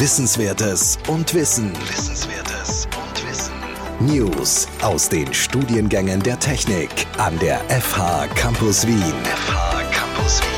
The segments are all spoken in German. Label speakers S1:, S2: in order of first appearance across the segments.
S1: Wissenswertes und Wissen. Wissenswertes und Wissen. News aus den Studiengängen der Technik an der FH Campus Wien. FH Campus Wien.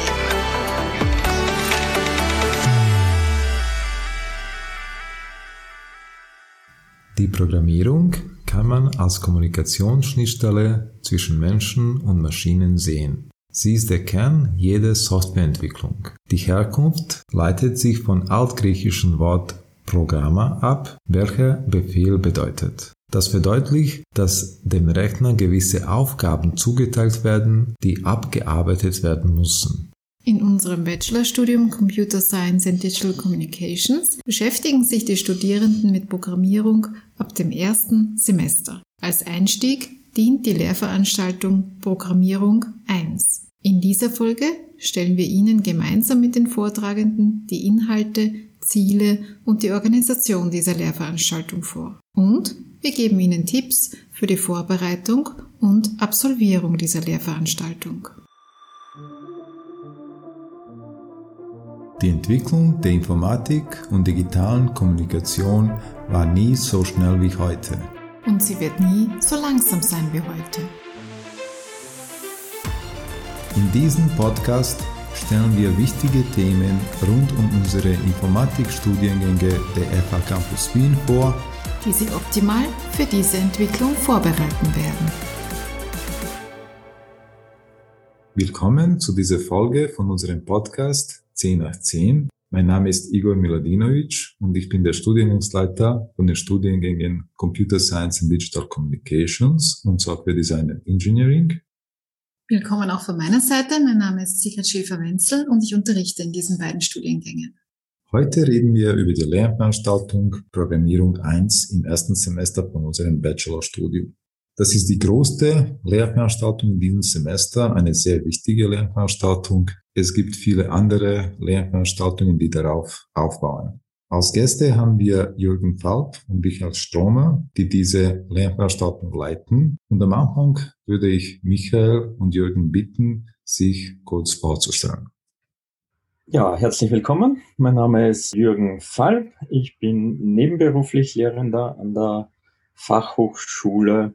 S2: Die Programmierung kann man als Kommunikationsschnittstelle zwischen Menschen und Maschinen sehen. Sie ist der Kern jeder Softwareentwicklung. Die Herkunft leitet sich vom altgriechischen Wort Programma ab, welcher Befehl bedeutet. Das verdeutlicht, dass dem Rechner gewisse Aufgaben zugeteilt werden, die abgearbeitet werden müssen.
S3: In unserem Bachelorstudium Computer Science and Digital Communications beschäftigen sich die Studierenden mit Programmierung ab dem ersten Semester. Als Einstieg dient die Lehrveranstaltung Programmierung 1. In dieser Folge stellen wir Ihnen gemeinsam mit den Vortragenden die Inhalte, Ziele und die Organisation dieser Lehrveranstaltung vor. Und wir geben Ihnen Tipps für die Vorbereitung und Absolvierung dieser Lehrveranstaltung.
S2: Die Entwicklung der Informatik und digitalen Kommunikation war nie so schnell wie heute
S3: und sie wird nie so langsam sein wie heute.
S2: In diesem Podcast stellen wir wichtige Themen rund um unsere Informatikstudiengänge der FH Campus Wien vor,
S3: die Sie optimal für diese Entwicklung vorbereiten werden.
S2: Willkommen zu dieser Folge von unserem Podcast 10 nach 10 mein Name ist Igor Miladinovic und ich bin der Studiengangsleiter von den Studiengängen Computer Science and Digital Communications und Software Design and Engineering.
S3: Willkommen auch von meiner Seite. Mein Name ist Sigrid Schäfer-Wenzel und ich unterrichte in diesen beiden Studiengängen.
S2: Heute reden wir über die Lernveranstaltung Programmierung 1 im ersten Semester von unserem Bachelorstudium. Das ist die größte Lehrveranstaltung in diesem Semester, eine sehr wichtige Lehrveranstaltung. Es gibt viele andere Lehrveranstaltungen, die darauf aufbauen. Als Gäste haben wir Jürgen Falb und Michael Stromer, die diese Lehrveranstaltung leiten. Und am Anfang würde ich Michael und Jürgen bitten, sich kurz vorzustellen.
S4: Ja, herzlich willkommen. Mein Name ist Jürgen Falb. Ich bin nebenberuflich Lehrender an der Fachhochschule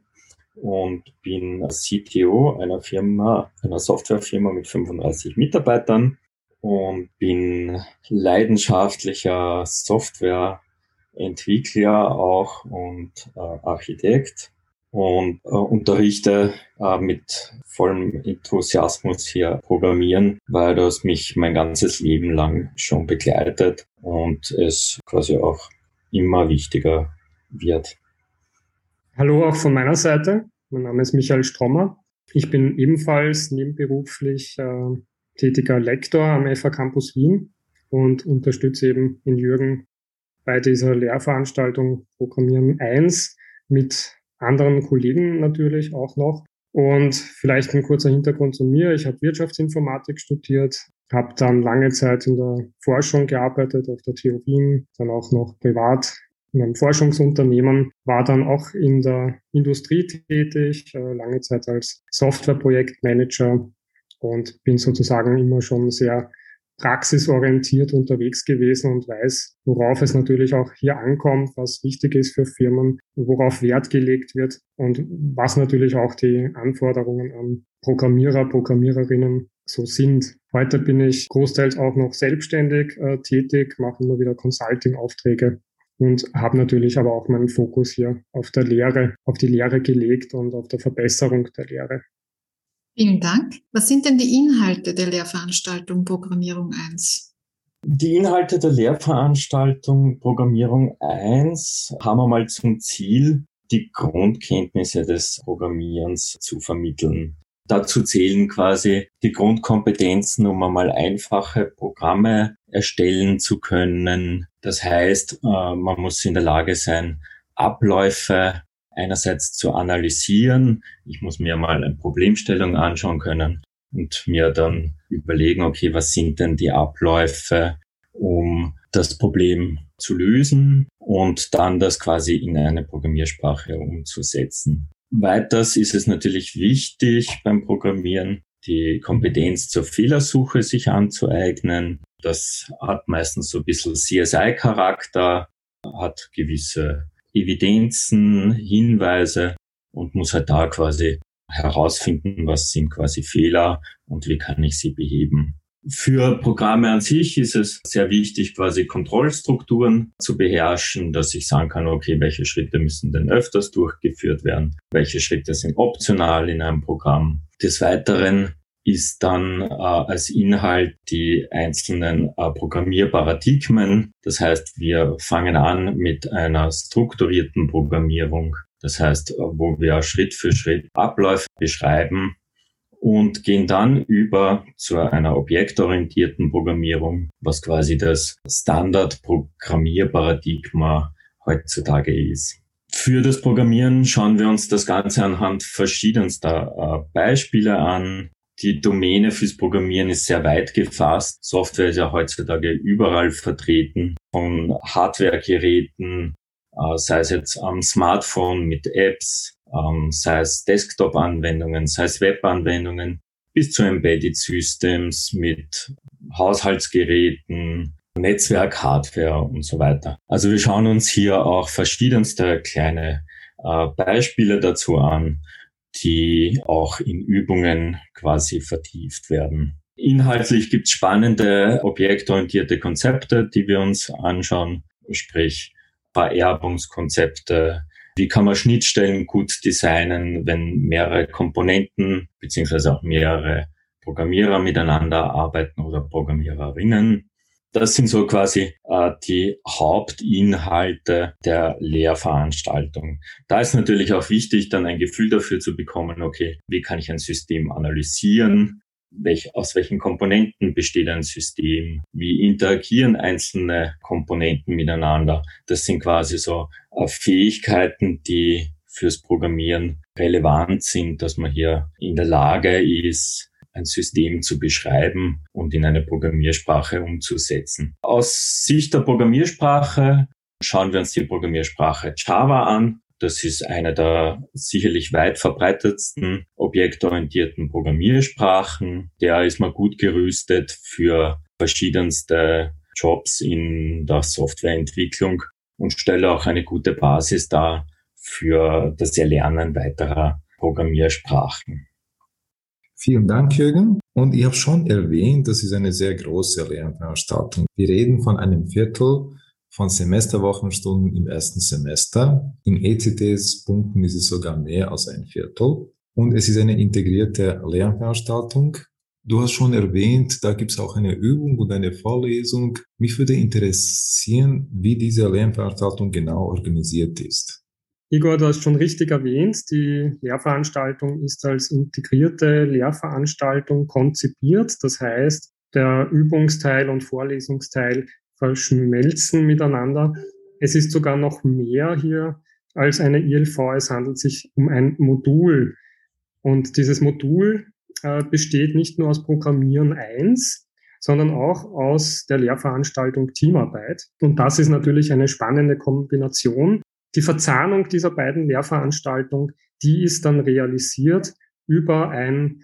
S4: und bin CTO einer Firma, einer Softwarefirma mit 35 Mitarbeitern und bin leidenschaftlicher Softwareentwickler auch und äh, Architekt und äh, unterrichte äh, mit vollem Enthusiasmus hier Programmieren, weil das mich mein ganzes Leben lang schon begleitet und es quasi auch immer wichtiger wird.
S5: Hallo auch von meiner Seite. Mein Name ist Michael Strommer. Ich bin ebenfalls nebenberuflich äh, tätiger Lektor am FH Campus Wien und unterstütze eben in Jürgen bei dieser Lehrveranstaltung Programmieren 1 mit anderen Kollegen natürlich auch noch. Und vielleicht ein kurzer Hintergrund zu mir. Ich habe Wirtschaftsinformatik studiert, habe dann lange Zeit in der Forschung gearbeitet auf der TU dann auch noch privat in einem Forschungsunternehmen, war dann auch in der Industrie tätig, äh, lange Zeit als Softwareprojektmanager und bin sozusagen immer schon sehr praxisorientiert unterwegs gewesen und weiß, worauf es natürlich auch hier ankommt, was wichtig ist für Firmen, worauf Wert gelegt wird und was natürlich auch die Anforderungen an Programmierer, Programmiererinnen so sind. Heute bin ich großteils auch noch selbstständig äh, tätig, mache immer wieder Consulting-Aufträge und habe natürlich aber auch meinen Fokus hier auf der Lehre, auf die Lehre gelegt und auf der Verbesserung der Lehre.
S3: Vielen Dank. Was sind denn die Inhalte der Lehrveranstaltung Programmierung 1?
S4: Die Inhalte der Lehrveranstaltung Programmierung 1 haben wir mal zum Ziel, die Grundkenntnisse des Programmierens zu vermitteln. Dazu zählen quasi die Grundkompetenzen, um einmal einfache Programme erstellen zu können. Das heißt, äh, man muss in der Lage sein, Abläufe einerseits zu analysieren. Ich muss mir mal eine Problemstellung anschauen können und mir dann überlegen, okay, was sind denn die Abläufe, um das Problem zu lösen und dann das quasi in eine Programmiersprache umzusetzen. Weiters ist es natürlich wichtig beim Programmieren, die Kompetenz zur Fehlersuche sich anzueignen. Das hat meistens so ein bisschen CSI-Charakter, hat gewisse Evidenzen, Hinweise und muss halt da quasi herausfinden, was sind quasi Fehler und wie kann ich sie beheben. Für Programme an sich ist es sehr wichtig, quasi Kontrollstrukturen zu beherrschen, dass ich sagen kann, okay, welche Schritte müssen denn öfters durchgeführt werden, welche Schritte sind optional in einem Programm. Des Weiteren ist dann äh, als Inhalt die einzelnen äh, Programmierparadigmen. Das heißt, wir fangen an mit einer strukturierten Programmierung. Das heißt, wo wir Schritt für Schritt Abläufe beschreiben, und gehen dann über zu einer objektorientierten Programmierung, was quasi das Standard-Programmierparadigma heutzutage ist. Für das Programmieren schauen wir uns das Ganze anhand verschiedenster äh, Beispiele an. Die Domäne fürs Programmieren ist sehr weit gefasst. Software ist ja heutzutage überall vertreten, von Hardwaregeräten, äh, sei es jetzt am Smartphone mit Apps, ähm, sei es Desktop-Anwendungen, sei es Web-Anwendungen, bis zu Embedded Systems mit Haushaltsgeräten, Netzwerk, Hardware und so weiter. Also wir schauen uns hier auch verschiedenste kleine äh, Beispiele dazu an, die auch in Übungen quasi vertieft werden. Inhaltlich gibt es spannende objektorientierte Konzepte, die wir uns anschauen, sprich Vererbungskonzepte, wie kann man Schnittstellen gut designen, wenn mehrere Komponenten beziehungsweise auch mehrere Programmierer miteinander arbeiten oder Programmiererinnen? Das sind so quasi äh, die Hauptinhalte der Lehrveranstaltung. Da ist natürlich auch wichtig, dann ein Gefühl dafür zu bekommen, okay, wie kann ich ein System analysieren? Welch, aus welchen Komponenten besteht ein System, wie interagieren einzelne Komponenten miteinander. Das sind quasi so äh, Fähigkeiten, die fürs Programmieren relevant sind, dass man hier in der Lage ist, ein System zu beschreiben und in eine Programmiersprache umzusetzen. Aus Sicht der Programmiersprache schauen wir uns die Programmiersprache Java an. Das ist eine der sicherlich weit verbreitetsten objektorientierten Programmiersprachen. Der ist mal gut gerüstet für verschiedenste Jobs in der Softwareentwicklung und stelle auch eine gute Basis dar für das Erlernen weiterer Programmiersprachen.
S2: Vielen Dank, Jürgen. Und ich habe schon erwähnt, das ist eine sehr große Lernveranstaltung. Wir reden von einem Viertel von Semesterwochenstunden im ersten Semester. In ECTS-Punkten ist es sogar mehr als ein Viertel. Und es ist eine integrierte Lernveranstaltung. Du hast schon erwähnt, da gibt es auch eine Übung und eine Vorlesung. Mich würde interessieren, wie diese Lernveranstaltung genau organisiert ist.
S5: Igor, du hast schon richtig erwähnt, die Lehrveranstaltung ist als integrierte Lehrveranstaltung konzipiert. Das heißt, der Übungsteil und Vorlesungsteil verschmelzen miteinander. Es ist sogar noch mehr hier als eine ILV. Es handelt sich um ein Modul. Und dieses Modul äh, besteht nicht nur aus Programmieren 1, sondern auch aus der Lehrveranstaltung Teamarbeit. Und das ist natürlich eine spannende Kombination. Die Verzahnung dieser beiden Lehrveranstaltungen, die ist dann realisiert über ein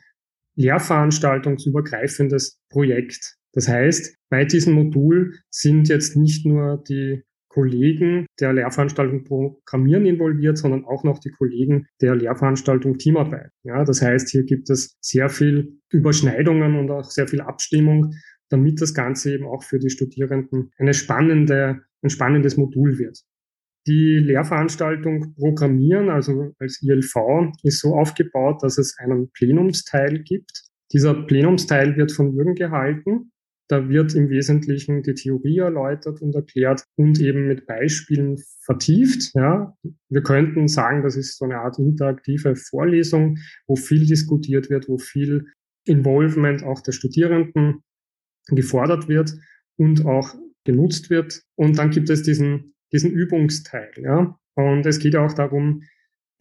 S5: lehrveranstaltungsübergreifendes Projekt. Das heißt, bei diesem Modul sind jetzt nicht nur die Kollegen der Lehrveranstaltung Programmieren involviert, sondern auch noch die Kollegen der Lehrveranstaltung Teamarbeit. Ja, das heißt, hier gibt es sehr viel Überschneidungen und auch sehr viel Abstimmung, damit das Ganze eben auch für die Studierenden eine spannende, ein spannendes Modul wird. Die Lehrveranstaltung Programmieren, also als ILV, ist so aufgebaut, dass es einen Plenumsteil gibt. Dieser Plenumsteil wird von Jürgen gehalten da wird im Wesentlichen die Theorie erläutert und erklärt und eben mit Beispielen vertieft. Ja. Wir könnten sagen, das ist so eine Art interaktive Vorlesung, wo viel diskutiert wird, wo viel Involvement auch der Studierenden gefordert wird und auch genutzt wird. Und dann gibt es diesen, diesen Übungsteil. Ja. Und es geht auch darum,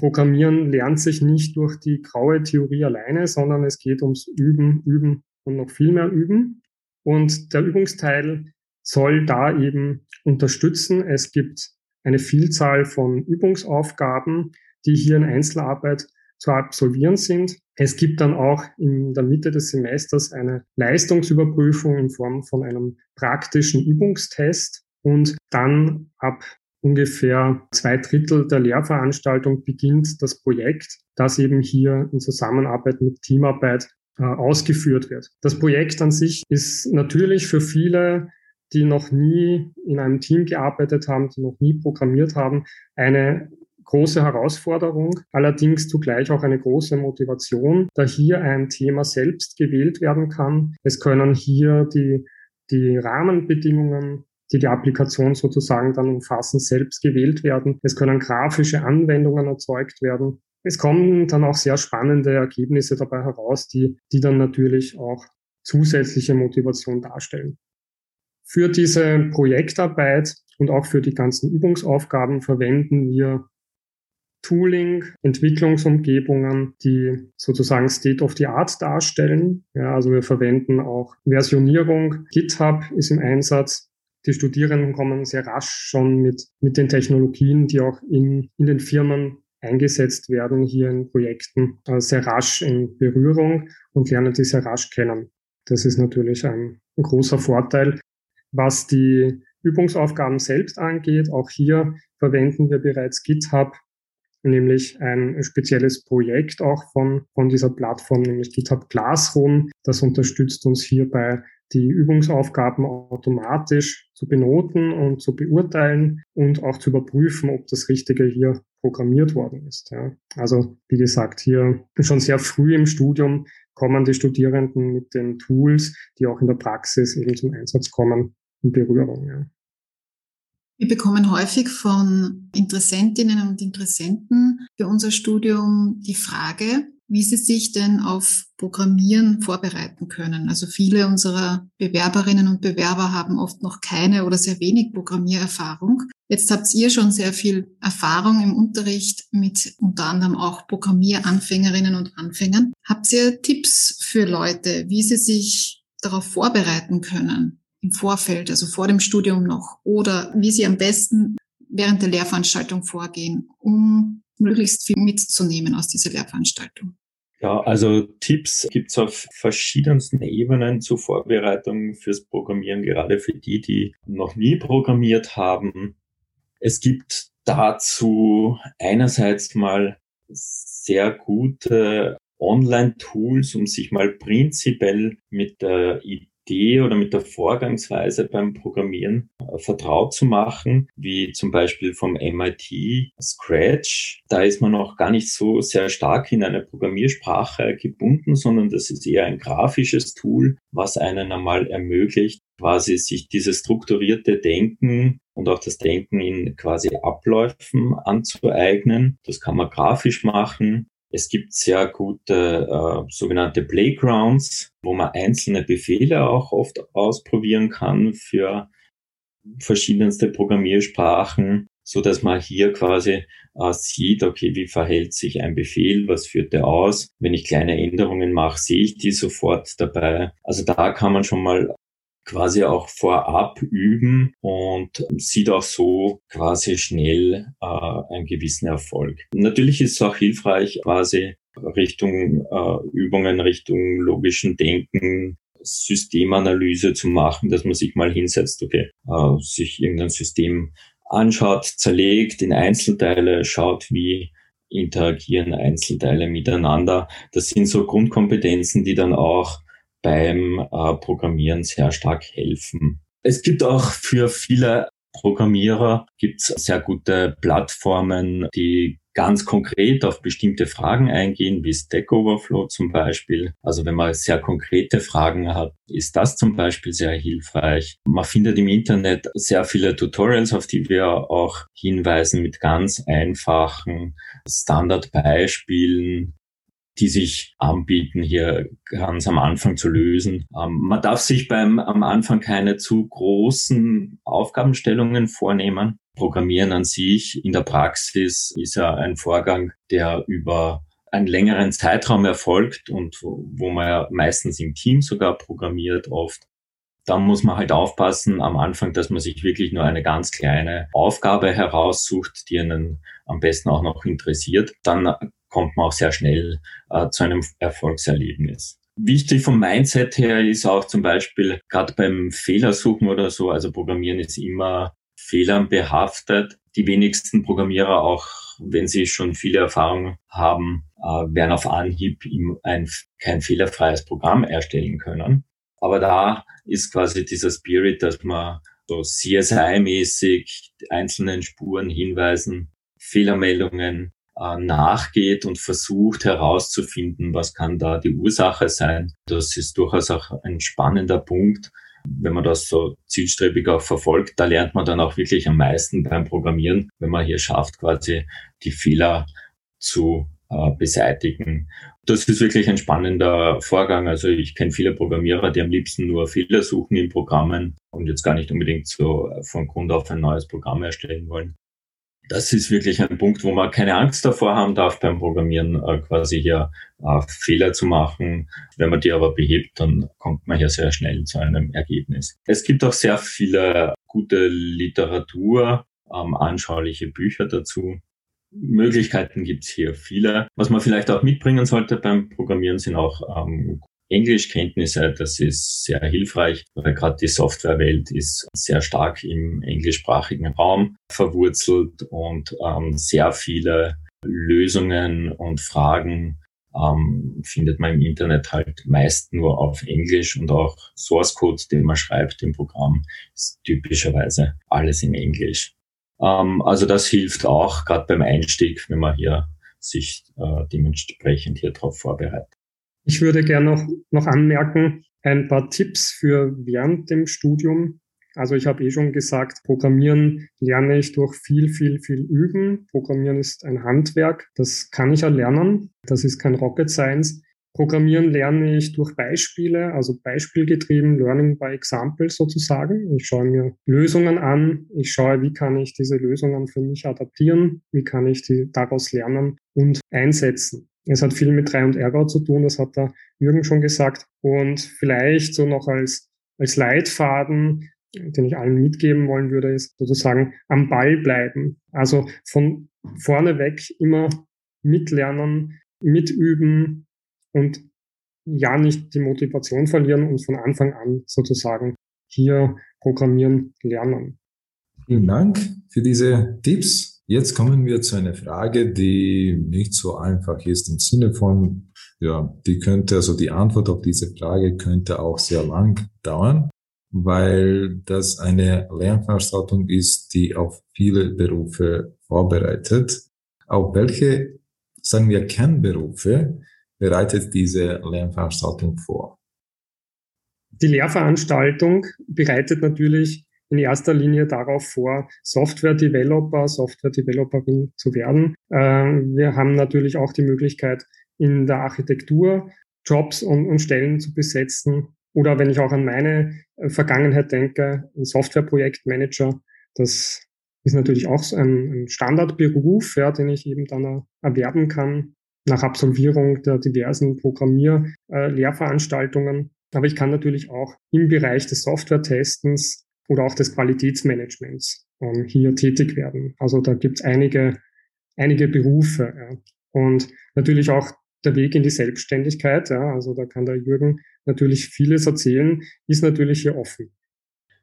S5: Programmieren lernt sich nicht durch die graue Theorie alleine, sondern es geht ums Üben, Üben und noch viel mehr Üben. Und der Übungsteil soll da eben unterstützen. Es gibt eine Vielzahl von Übungsaufgaben, die hier in Einzelarbeit zu absolvieren sind. Es gibt dann auch in der Mitte des Semesters eine Leistungsüberprüfung in Form von einem praktischen Übungstest und dann ab ungefähr zwei Drittel der Lehrveranstaltung beginnt das Projekt, das eben hier in Zusammenarbeit mit Teamarbeit äh, ausgeführt wird. Das Projekt an sich ist natürlich für viele, die noch nie in einem Team gearbeitet haben, die noch nie programmiert haben, eine große Herausforderung, allerdings zugleich auch eine große Motivation, da hier ein Thema selbst gewählt werden kann. Es können hier die, die Rahmenbedingungen die die Applikation sozusagen dann umfassen, selbst gewählt werden. Es können grafische Anwendungen erzeugt werden. Es kommen dann auch sehr spannende Ergebnisse dabei heraus, die, die dann natürlich auch zusätzliche Motivation darstellen. Für diese Projektarbeit und auch für die ganzen Übungsaufgaben verwenden wir Tooling, Entwicklungsumgebungen, die sozusagen State of the Art darstellen. Ja, also wir verwenden auch Versionierung. GitHub ist im Einsatz. Die Studierenden kommen sehr rasch schon mit, mit den Technologien, die auch in, in den Firmen eingesetzt werden, hier in Projekten, äh, sehr rasch in Berührung und lernen die sehr rasch kennen. Das ist natürlich ein, großer Vorteil. Was die Übungsaufgaben selbst angeht, auch hier verwenden wir bereits GitHub, nämlich ein spezielles Projekt auch von, von dieser Plattform, nämlich GitHub Classroom. Das unterstützt uns hierbei die Übungsaufgaben automatisch zu benoten und zu beurteilen und auch zu überprüfen, ob das Richtige hier programmiert worden ist. Ja. Also wie gesagt, hier schon sehr früh im Studium kommen die Studierenden mit den Tools, die auch in der Praxis eben zum Einsatz kommen, in Berührung. Ja.
S3: Wir bekommen häufig von Interessentinnen und Interessenten für unser Studium die Frage, wie sie sich denn auf Programmieren vorbereiten können. Also viele unserer Bewerberinnen und Bewerber haben oft noch keine oder sehr wenig Programmiererfahrung. Jetzt habt ihr schon sehr viel Erfahrung im Unterricht mit unter anderem auch Programmieranfängerinnen und Anfängern. Habt ihr Tipps für Leute, wie sie sich darauf vorbereiten können im Vorfeld, also vor dem Studium noch, oder wie sie am besten während der Lehrveranstaltung vorgehen, um möglichst viel mitzunehmen aus dieser Lehrveranstaltung?
S4: Ja, also Tipps gibt's auf verschiedensten Ebenen zur Vorbereitung fürs Programmieren, gerade für die, die noch nie programmiert haben. Es gibt dazu einerseits mal sehr gute Online-Tools, um sich mal prinzipiell mit der Idee oder mit der Vorgangsweise beim Programmieren äh, vertraut zu machen, wie zum Beispiel vom MIT Scratch. Da ist man auch gar nicht so sehr stark in eine Programmiersprache gebunden, sondern das ist eher ein grafisches Tool, was einen einmal ermöglicht, quasi sich dieses strukturierte Denken und auch das Denken in quasi Abläufen anzueignen. Das kann man grafisch machen. Es gibt sehr gute äh, sogenannte Playgrounds, wo man einzelne Befehle auch oft ausprobieren kann für verschiedenste Programmiersprachen, so dass man hier quasi äh, sieht, okay, wie verhält sich ein Befehl, was führt der aus? Wenn ich kleine Änderungen mache, sehe ich die sofort dabei. Also da kann man schon mal quasi auch vorab üben und sieht auch so quasi schnell äh, einen gewissen Erfolg. Natürlich ist es auch hilfreich, quasi Richtung äh, Übungen, Richtung logischen Denken, Systemanalyse zu machen, dass man sich mal hinsetzt, okay, äh, sich irgendein System anschaut, zerlegt in Einzelteile, schaut, wie interagieren Einzelteile miteinander. Das sind so Grundkompetenzen, die dann auch beim äh, Programmieren sehr stark helfen. Es gibt auch für viele Programmierer gibt's sehr gute Plattformen, die ganz konkret auf bestimmte Fragen eingehen, wie Stack Overflow zum Beispiel. Also wenn man sehr konkrete Fragen hat, ist das zum Beispiel sehr hilfreich. Man findet im Internet sehr viele Tutorials, auf die wir auch hinweisen mit ganz einfachen Standardbeispielen, die sich anbieten, hier ganz am Anfang zu lösen. Ähm, man darf sich beim am Anfang keine zu großen Aufgabenstellungen vornehmen. Programmieren an sich in der Praxis ist ja ein Vorgang, der über einen längeren Zeitraum erfolgt und wo, wo man ja meistens im Team sogar programmiert oft. Da muss man halt aufpassen am Anfang, dass man sich wirklich nur eine ganz kleine Aufgabe heraussucht, die einen am besten auch noch interessiert. Dann kommt man auch sehr schnell äh, zu einem Erfolgserlebnis. Wichtig vom Mindset her ist auch zum Beispiel gerade beim Fehlersuchen oder so, also Programmieren ist immer Fehlern behaftet. Die wenigsten Programmierer, auch wenn sie schon viele Erfahrungen haben, äh, werden auf Anhieb ein, kein fehlerfreies Programm erstellen können. Aber da ist quasi dieser Spirit, dass man so CSI-mäßig einzelnen Spuren, Hinweisen, Fehlermeldungen nachgeht und versucht herauszufinden, was kann da die Ursache sein. Das ist durchaus auch ein spannender Punkt. Wenn man das so zielstrebig auch verfolgt, da lernt man dann auch wirklich am meisten beim Programmieren, wenn man hier schafft, quasi die Fehler zu äh, beseitigen. Das ist wirklich ein spannender Vorgang. Also ich kenne viele Programmierer, die am liebsten nur Fehler suchen in Programmen und jetzt gar nicht unbedingt so von Grund auf ein neues Programm erstellen wollen. Das ist wirklich ein Punkt, wo man keine Angst davor haben darf beim Programmieren, äh, quasi hier äh, Fehler zu machen. Wenn man die aber behebt, dann kommt man hier sehr schnell zu einem Ergebnis. Es gibt auch sehr viele gute Literatur, ähm, anschauliche Bücher dazu. Möglichkeiten gibt's hier viele. Was man vielleicht auch mitbringen sollte beim Programmieren sind auch ähm, Englischkenntnisse. Das ist sehr hilfreich, weil gerade die Softwarewelt ist sehr stark im englischsprachigen Raum verwurzelt und ähm, sehr viele Lösungen und Fragen ähm, findet man im Internet halt meist nur auf Englisch und auch Source Code, den man schreibt im Programm, ist typischerweise alles in Englisch. Ähm, also das hilft auch gerade beim Einstieg, wenn man hier sich äh, dementsprechend hier drauf vorbereitet.
S5: Ich würde gerne noch, noch anmerken, ein paar Tipps für während dem Studium. Also ich habe eh schon gesagt, Programmieren lerne ich durch viel, viel, viel Üben. Programmieren ist ein Handwerk, das kann ich erlernen. Das ist kein Rocket Science. Programmieren lerne ich durch Beispiele, also beispielgetrieben, Learning by Example sozusagen. Ich schaue mir Lösungen an, ich schaue, wie kann ich diese Lösungen für mich adaptieren, wie kann ich die daraus lernen und einsetzen. Es hat viel mit 3 und Ergo zu tun, das hat der Jürgen schon gesagt. Und vielleicht so noch als, als Leitfaden, den ich allen mitgeben wollen würde, ist sozusagen am Ball bleiben. Also von vorne weg immer mitlernen, mitüben, und ja nicht die Motivation verlieren und von Anfang an sozusagen hier programmieren lernen.
S2: Vielen Dank für diese Tipps. Jetzt kommen wir zu einer Frage, die nicht so einfach ist im Sinne von, ja, die könnte, also die Antwort auf diese Frage könnte auch sehr lang dauern, weil das eine Lernveranstaltung ist, die auf viele Berufe vorbereitet. Auf welche, sagen wir, Kernberufe bereitet diese Lernveranstaltung vor?
S5: Die Lehrveranstaltung bereitet natürlich in erster Linie darauf vor, Software-Developer, Software-Developerin zu werden. Ähm, wir haben natürlich auch die Möglichkeit, in der Architektur Jobs und, und Stellen zu besetzen. Oder wenn ich auch an meine äh, Vergangenheit denke, ein Softwareprojektmanager, das ist natürlich auch ein, Standardberuf, ja, den ich eben dann erwerben kann nach Absolvierung der diversen Programmier-Lehrveranstaltungen. Aber ich kann natürlich auch im Bereich des Software-Testens oder auch des Qualitätsmanagements ähm, hier tätig werden. Also da gibt es einige, einige Berufe. Ja. Und natürlich auch der Weg in die Selbstständigkeit. Ja. Also da kann der Jürgen natürlich vieles erzählen, ist natürlich hier offen.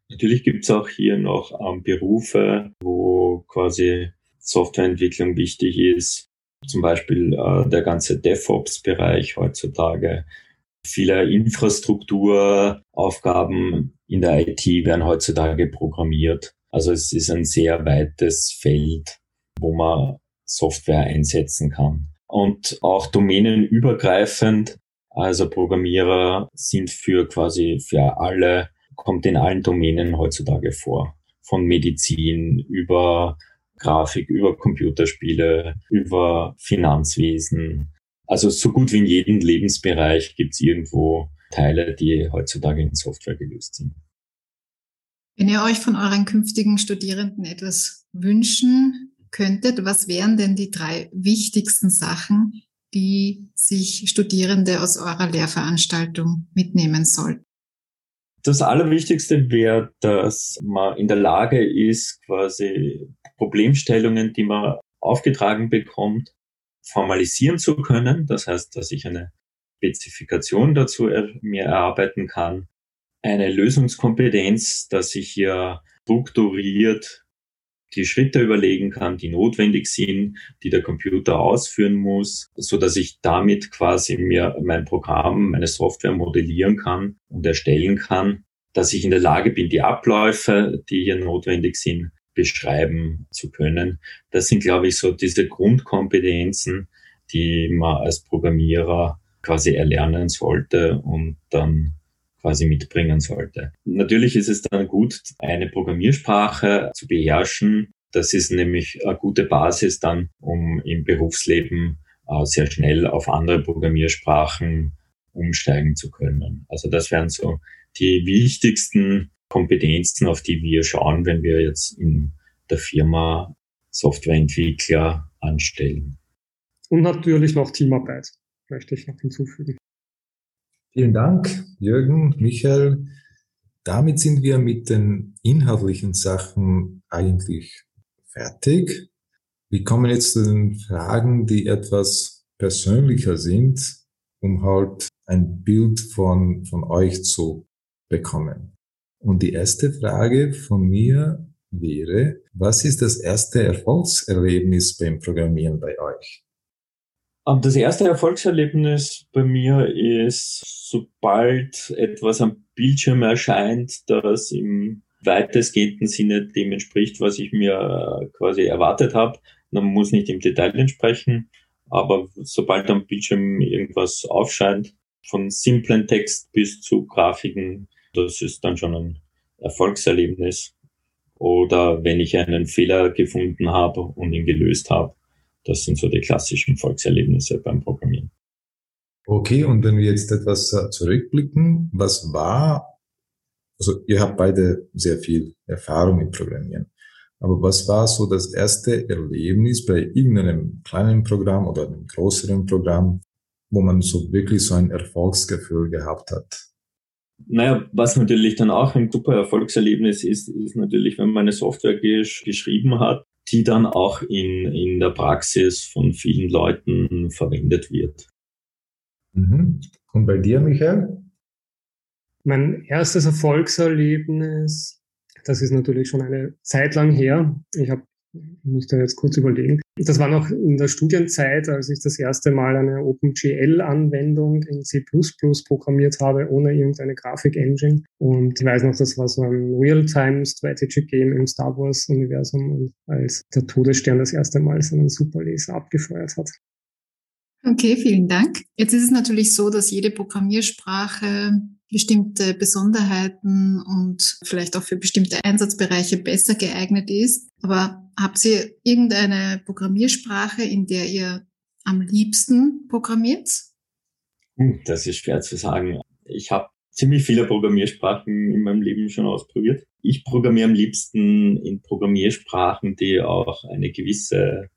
S4: Natürlich gibt es auch hier noch ähm, Berufe, wo quasi Softwareentwicklung wichtig ist, zum Beispiel äh, der ganze DevOps-Bereich heutzutage. Viele Infrastrukturaufgaben in der IT werden heutzutage programmiert. Also es ist ein sehr weites Feld, wo man Software einsetzen kann. Und auch domänenübergreifend, also Programmierer sind für quasi für alle, kommt in allen Domänen heutzutage vor. Von Medizin über Grafik, über Computerspiele, über Finanzwesen. Also so gut wie in jedem Lebensbereich gibt es irgendwo Teile, die heutzutage in Software gelöst sind.
S3: Wenn ihr euch von euren künftigen Studierenden etwas wünschen könntet, was wären denn die drei wichtigsten Sachen, die sich Studierende aus eurer Lehrveranstaltung mitnehmen sollten?
S4: Das Allerwichtigste wäre, dass man in der Lage ist, quasi Problemstellungen, die man aufgetragen bekommt, formalisieren zu können. Das heißt, dass ich eine Spezifikation dazu mir erarbeiten kann. Eine Lösungskompetenz, dass ich hier strukturiert die Schritte überlegen kann, die notwendig sind, die der Computer ausführen muss, so dass ich damit quasi mir mein Programm, meine Software modellieren kann und erstellen kann, dass ich in der Lage bin, die Abläufe, die hier notwendig sind, beschreiben zu können. Das sind, glaube ich, so diese Grundkompetenzen, die man als Programmierer quasi erlernen sollte und dann quasi mitbringen sollte. Natürlich ist es dann gut, eine Programmiersprache zu beherrschen. Das ist nämlich eine gute Basis dann, um im Berufsleben äh, sehr schnell auf andere Programmiersprachen umsteigen zu können. Also das wären so die wichtigsten Kompetenzen, auf die wir schauen, wenn wir jetzt in der Firma Softwareentwickler anstellen.
S5: Und natürlich noch Teamarbeit, möchte ich noch hinzufügen.
S2: Vielen Dank, Jürgen, Michael. Damit sind wir mit den inhaltlichen Sachen eigentlich fertig. Wir kommen jetzt zu den Fragen, die etwas persönlicher sind, um halt ein Bild von, von euch zu bekommen. Und die erste Frage von mir wäre, was ist das erste Erfolgserlebnis beim Programmieren bei euch?
S4: Ähm, das erste Erfolgserlebnis bei mir ist, sobald etwas am Bildschirm erscheint, das im weitestgehenden Sinne dem entspricht, was ich mir quasi erwartet habe. Man muss nicht im Detail entsprechen, aber sobald am Bildschirm irgendwas aufscheint, von simplen Text bis zu Grafiken, das ist dann schon ein Erfolgserlebnis. Oder wenn ich einen Fehler gefunden habe und ihn gelöst habe, das sind so die klassischen Volkserlebnisse beim Programmieren.
S2: Okay, und wenn wir jetzt etwas äh, zurückblicken, was war, also ihr habt beide sehr viel Erfahrung im Programmieren, aber was war so das erste Erlebnis bei irgendeinem kleinen Programm oder einem größeren Programm, wo man so wirklich so ein Erfolgsgefühl gehabt hat?
S4: Naja, was natürlich dann auch ein super Erfolgserlebnis ist, ist natürlich, wenn man eine Software gesch geschrieben hat die dann auch in, in der Praxis von vielen Leuten verwendet wird.
S2: Mhm. Und bei dir, Michael?
S5: Mein erstes Erfolgserlebnis, das ist natürlich schon eine Zeit lang her. Ich habe musste jetzt kurz überlegen. Das war noch in der Studienzeit, als ich das erste Mal eine OpenGL-Anwendung in C++ programmiert habe, ohne irgendeine Grafik-Engine. Und ich weiß noch, das war so ein Real-Time-Strategy-Game im Star Wars-Universum, als der Todesstern das erste Mal seinen Superlaser abgefeuert hat.
S3: Okay, vielen Dank. Jetzt ist es natürlich so, dass jede Programmiersprache bestimmte Besonderheiten und vielleicht auch für bestimmte Einsatzbereiche besser geeignet ist. Aber habt ihr irgendeine Programmiersprache, in der ihr am liebsten programmiert?
S4: Hm, das ist schwer zu sagen. Ich habe ziemlich viele Programmiersprachen in meinem Leben schon ausprobiert. Ich programmiere am liebsten in Programmiersprachen, die auch eine gewisse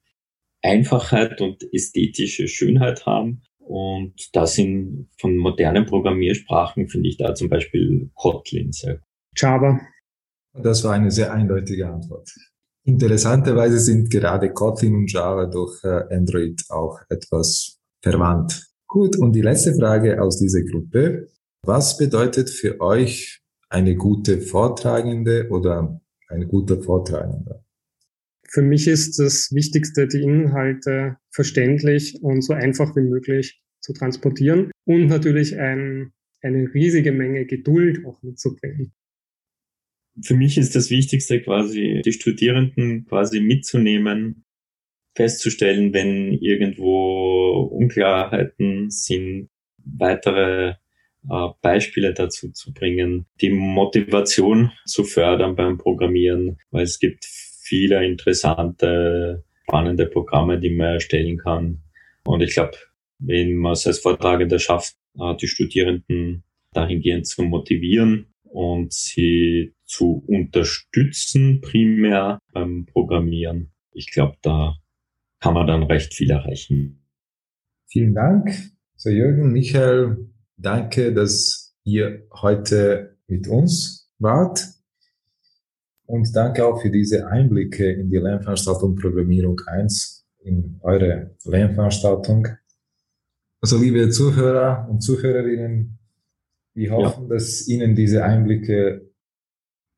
S4: Einfachheit und ästhetische Schönheit haben. Und da sind von modernen Programmiersprachen, finde ich da zum Beispiel Kotlin sehr gut.
S5: Java.
S2: Das war eine sehr eindeutige Antwort. Interessanterweise sind gerade Kotlin und Java durch äh, Android auch etwas verwandt. Gut, und die letzte Frage aus dieser Gruppe. Was bedeutet für euch eine gute Vortragende oder ein guter Vortragender?
S5: Für mich ist das Wichtigste, die Inhalte verständlich und so einfach wie möglich zu transportieren und natürlich ein, eine riesige Menge Geduld auch mitzubringen.
S4: Für mich ist das Wichtigste quasi, die Studierenden quasi mitzunehmen, festzustellen, wenn irgendwo Unklarheiten sind, weitere äh, Beispiele dazu zu bringen, die Motivation zu fördern beim Programmieren, weil es gibt viele interessante, spannende Programme, die man erstellen kann. Und ich glaube, wenn man es als Vortragender schafft, äh, die Studierenden dahingehend zu motivieren und sie zu unterstützen, primär beim Programmieren. Ich glaube, da kann man dann recht viel erreichen.
S2: Vielen Dank. So Jürgen, Michael, danke, dass ihr heute mit uns wart. Und danke auch für diese Einblicke in die Lernveranstaltung Programmierung 1 in eure Lernveranstaltung. Also liebe Zuhörer und Zuhörerinnen, wir hoffen, ja. dass Ihnen diese Einblicke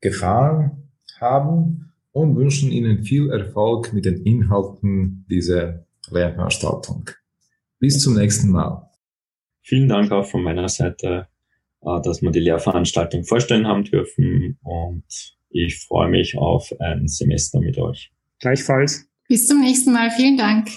S2: gefallen haben und wünschen Ihnen viel Erfolg mit den Inhalten dieser Lernveranstaltung. Bis zum nächsten Mal.
S4: Vielen Dank auch von meiner Seite, äh, dass wir die Lehrveranstaltung vorstellen haben dürfen und ich freue mich auf ein Semester mit euch.
S5: Gleichfalls.
S3: Bis zum nächsten Mal. Vielen Dank.